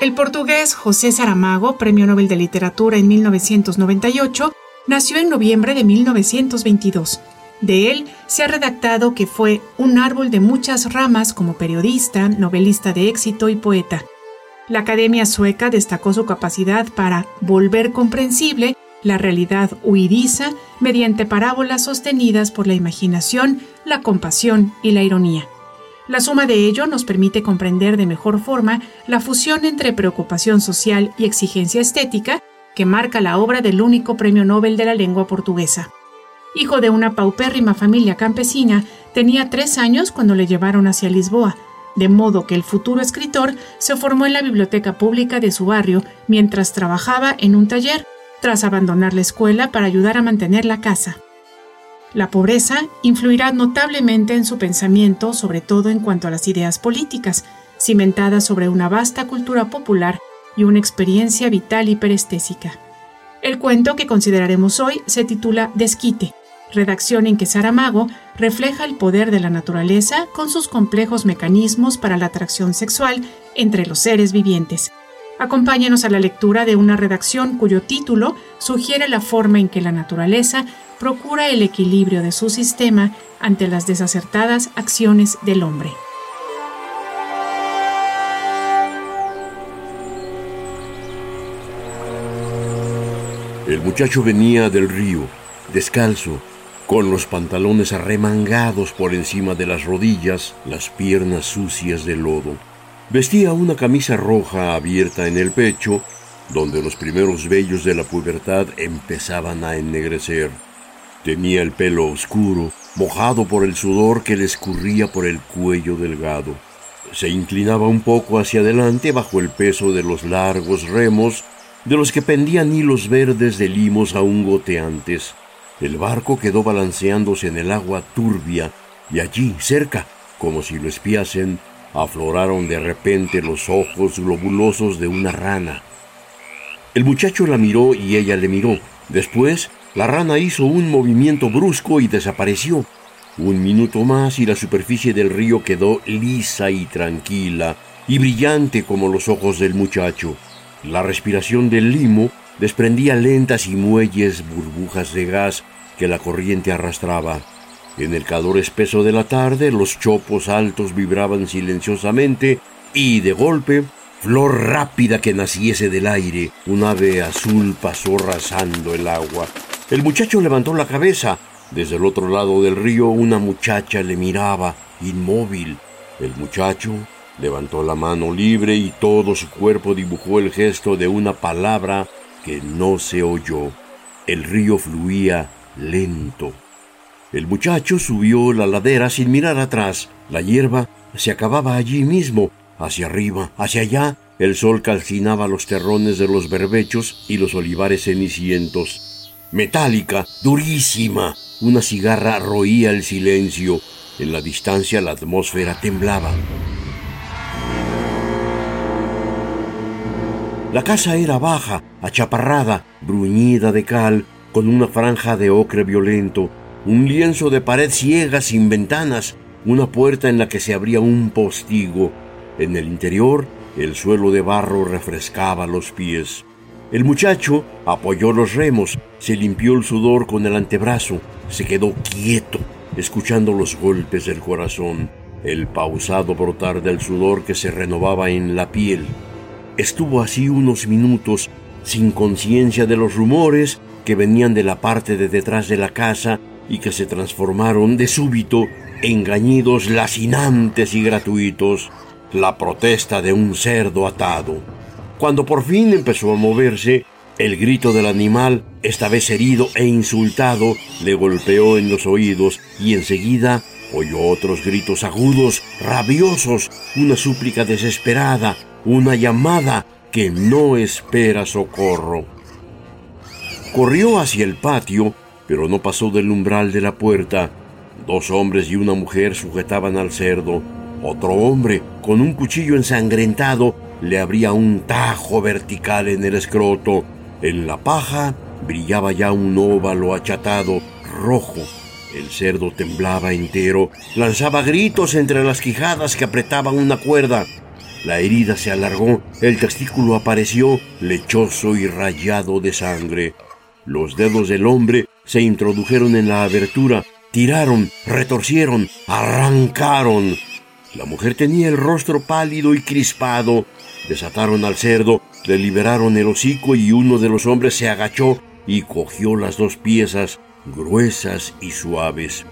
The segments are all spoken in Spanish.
El portugués José Saramago, Premio Nobel de Literatura en 1998, nació en noviembre de 1922. De él se ha redactado que fue un árbol de muchas ramas como periodista, novelista de éxito y poeta. La Academia Sueca destacó su capacidad para volver comprensible la realidad huidiza mediante parábolas sostenidas por la imaginación, la compasión y la ironía. La suma de ello nos permite comprender de mejor forma la fusión entre preocupación social y exigencia estética que marca la obra del único premio Nobel de la lengua portuguesa. Hijo de una paupérrima familia campesina, tenía tres años cuando le llevaron hacia Lisboa, de modo que el futuro escritor se formó en la biblioteca pública de su barrio mientras trabajaba en un taller, tras abandonar la escuela para ayudar a mantener la casa. La pobreza influirá notablemente en su pensamiento, sobre todo en cuanto a las ideas políticas, cimentadas sobre una vasta cultura popular y una experiencia vital y perestésica. El cuento que consideraremos hoy se titula Desquite, redacción en que Saramago refleja el poder de la naturaleza con sus complejos mecanismos para la atracción sexual entre los seres vivientes. Acompáñenos a la lectura de una redacción cuyo título sugiere la forma en que la naturaleza procura el equilibrio de su sistema ante las desacertadas acciones del hombre. El muchacho venía del río, descalzo, con los pantalones arremangados por encima de las rodillas, las piernas sucias de lodo. Vestía una camisa roja abierta en el pecho, donde los primeros vellos de la pubertad empezaban a ennegrecer. Tenía el pelo oscuro, mojado por el sudor que le escurría por el cuello delgado. Se inclinaba un poco hacia adelante bajo el peso de los largos remos, de los que pendían hilos verdes de limos aún goteantes. El barco quedó balanceándose en el agua turbia, y allí, cerca, como si lo espiasen, afloraron de repente los ojos globulosos de una rana. El muchacho la miró y ella le miró. Después la rana hizo un movimiento brusco y desapareció. Un minuto más y la superficie del río quedó lisa y tranquila y brillante como los ojos del muchacho. La respiración del limo desprendía lentas y muelles burbujas de gas que la corriente arrastraba. En el calor espeso de la tarde los chopos altos vibraban silenciosamente y de golpe, flor rápida que naciese del aire, un ave azul pasó rasando el agua. El muchacho levantó la cabeza. Desde el otro lado del río una muchacha le miraba, inmóvil. El muchacho levantó la mano libre y todo su cuerpo dibujó el gesto de una palabra que no se oyó. El río fluía lento. El muchacho subió la ladera sin mirar atrás. La hierba se acababa allí mismo, hacia arriba, hacia allá. El sol calcinaba los terrones de los berbechos y los olivares cenicientos metálica, durísima. Una cigarra roía el silencio. En la distancia la atmósfera temblaba. La casa era baja, achaparrada, bruñida de cal, con una franja de ocre violento, un lienzo de pared ciega sin ventanas, una puerta en la que se abría un postigo. En el interior, el suelo de barro refrescaba los pies. El muchacho apoyó los remos, se limpió el sudor con el antebrazo, se quedó quieto, escuchando los golpes del corazón, el pausado brotar del sudor que se renovaba en la piel. Estuvo así unos minutos, sin conciencia de los rumores que venían de la parte de detrás de la casa y que se transformaron de súbito en gañidos lacinantes y gratuitos, la protesta de un cerdo atado. Cuando por fin empezó a moverse, el grito del animal, esta vez herido e insultado, le golpeó en los oídos y enseguida oyó otros gritos agudos, rabiosos, una súplica desesperada, una llamada que que no espera socorro. Corrió hacia el patio, pero no pasó del umbral de la puerta. Dos hombres y una mujer sujetaban al cerdo. Otro hombre, con un cuchillo ensangrentado, le abría un tajo vertical en el escroto. En la paja brillaba ya un óvalo achatado, rojo. El cerdo temblaba entero, lanzaba gritos entre las quijadas que apretaban una cuerda. La herida se alargó, el testículo apareció lechoso y rayado de sangre. Los dedos del hombre se introdujeron en la abertura, tiraron, retorcieron, arrancaron. La mujer tenía el rostro pálido y crispado. Desataron al cerdo, le liberaron el hocico y uno de los hombres se agachó y cogió las dos piezas, gruesas y suaves.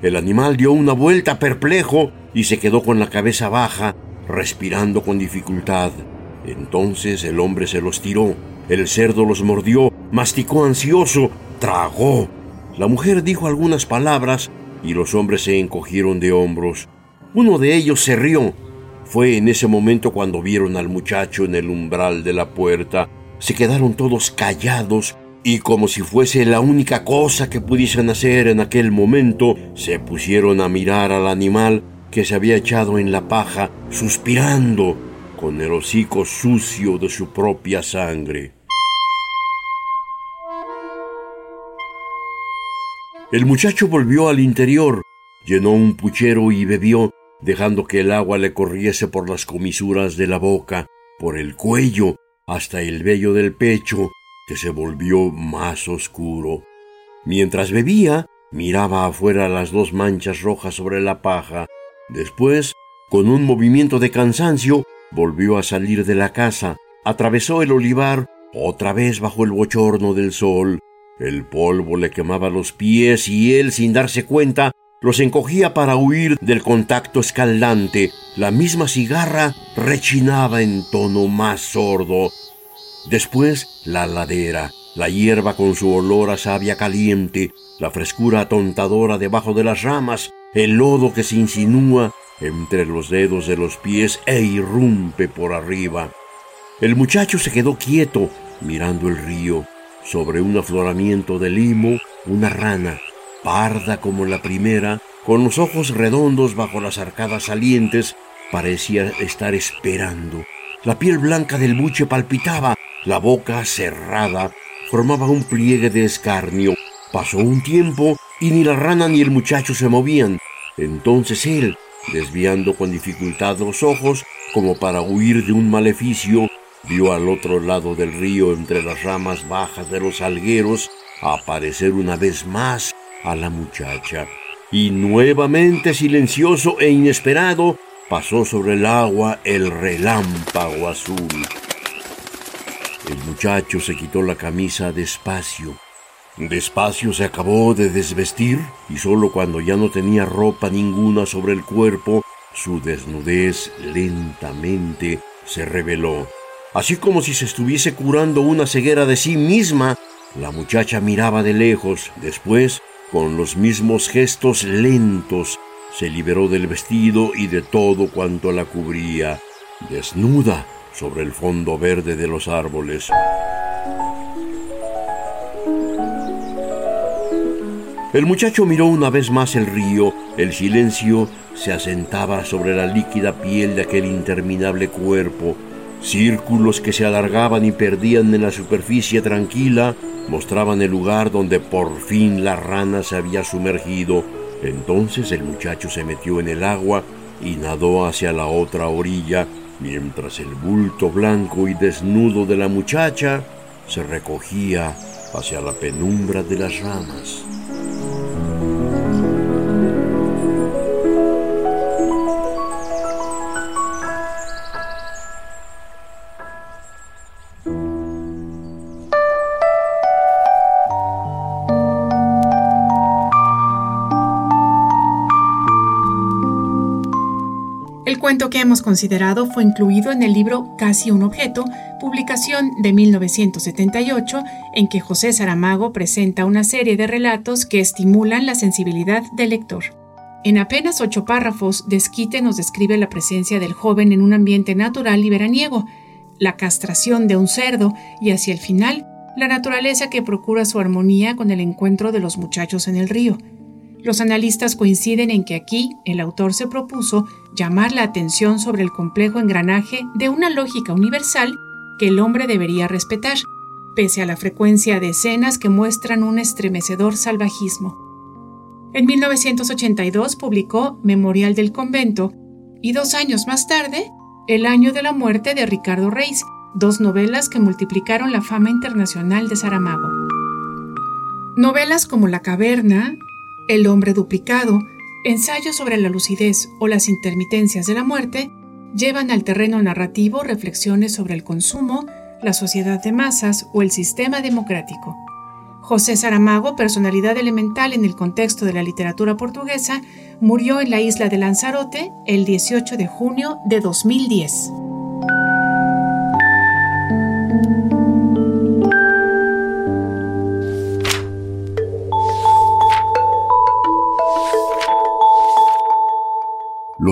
El animal dio una vuelta perplejo y se quedó con la cabeza baja, respirando con dificultad. Entonces el hombre se los tiró, el cerdo los mordió, masticó ansioso, tragó. La mujer dijo algunas palabras y los hombres se encogieron de hombros. Uno de ellos se rió. Fue en ese momento cuando vieron al muchacho en el umbral de la puerta. Se quedaron todos callados y como si fuese la única cosa que pudiesen hacer en aquel momento, se pusieron a mirar al animal que se había echado en la paja, suspirando, con el hocico sucio de su propia sangre. El muchacho volvió al interior, llenó un puchero y bebió, dejando que el agua le corriese por las comisuras de la boca, por el cuello, hasta el vello del pecho, que se volvió más oscuro. Mientras bebía, miraba afuera las dos manchas rojas sobre la paja. Después, con un movimiento de cansancio, volvió a salir de la casa, atravesó el olivar, otra vez bajo el bochorno del sol. El polvo le quemaba los pies y él, sin darse cuenta, los encogía para huir del contacto escaldante. La misma cigarra rechinaba en tono más sordo. Después la ladera, la hierba con su olor a savia caliente, la frescura atontadora debajo de las ramas, el lodo que se insinúa entre los dedos de los pies e irrumpe por arriba. El muchacho se quedó quieto, mirando el río. Sobre un afloramiento de limo, una rana, parda como la primera, con los ojos redondos bajo las arcadas salientes, parecía estar esperando. La piel blanca del buche palpitaba, la boca cerrada formaba un pliegue de escarnio. Pasó un tiempo y ni la rana ni el muchacho se movían. Entonces él, desviando con dificultad los ojos, como para huir de un maleficio, vio al otro lado del río, entre las ramas bajas de los algueros, aparecer una vez más a la muchacha. Y nuevamente silencioso e inesperado, pasó sobre el agua el relámpago azul. El muchacho se quitó la camisa despacio. Despacio se acabó de desvestir y solo cuando ya no tenía ropa ninguna sobre el cuerpo, su desnudez lentamente se reveló. Así como si se estuviese curando una ceguera de sí misma, la muchacha miraba de lejos. Después, con los mismos gestos lentos, se liberó del vestido y de todo cuanto la cubría. Desnuda, sobre el fondo verde de los árboles. El muchacho miró una vez más el río, el silencio se asentaba sobre la líquida piel de aquel interminable cuerpo, círculos que se alargaban y perdían en la superficie tranquila mostraban el lugar donde por fin la rana se había sumergido. Entonces el muchacho se metió en el agua y nadó hacia la otra orilla, mientras el bulto blanco y desnudo de la muchacha se recogía hacia la penumbra de las ramas. Cuento que hemos considerado fue incluido en el libro Casi un objeto, publicación de 1978, en que José Saramago presenta una serie de relatos que estimulan la sensibilidad del lector. En apenas ocho párrafos, Desquite nos describe la presencia del joven en un ambiente natural y veraniego. la castración de un cerdo y hacia el final, la naturaleza que procura su armonía con el encuentro de los muchachos en el río. Los analistas coinciden en que aquí el autor se propuso llamar la atención sobre el complejo engranaje de una lógica universal que el hombre debería respetar, pese a la frecuencia de escenas que muestran un estremecedor salvajismo. En 1982 publicó Memorial del Convento y dos años más tarde, El año de la muerte de Ricardo Reis, dos novelas que multiplicaron la fama internacional de Saramago. Novelas como La caverna, El hombre duplicado, Ensayo sobre la lucidez o las intermitencias de la muerte llevan al terreno narrativo reflexiones sobre el consumo, la sociedad de masas o el sistema democrático. José Saramago, personalidad elemental en el contexto de la literatura portuguesa, murió en la isla de Lanzarote el 18 de junio de 2010.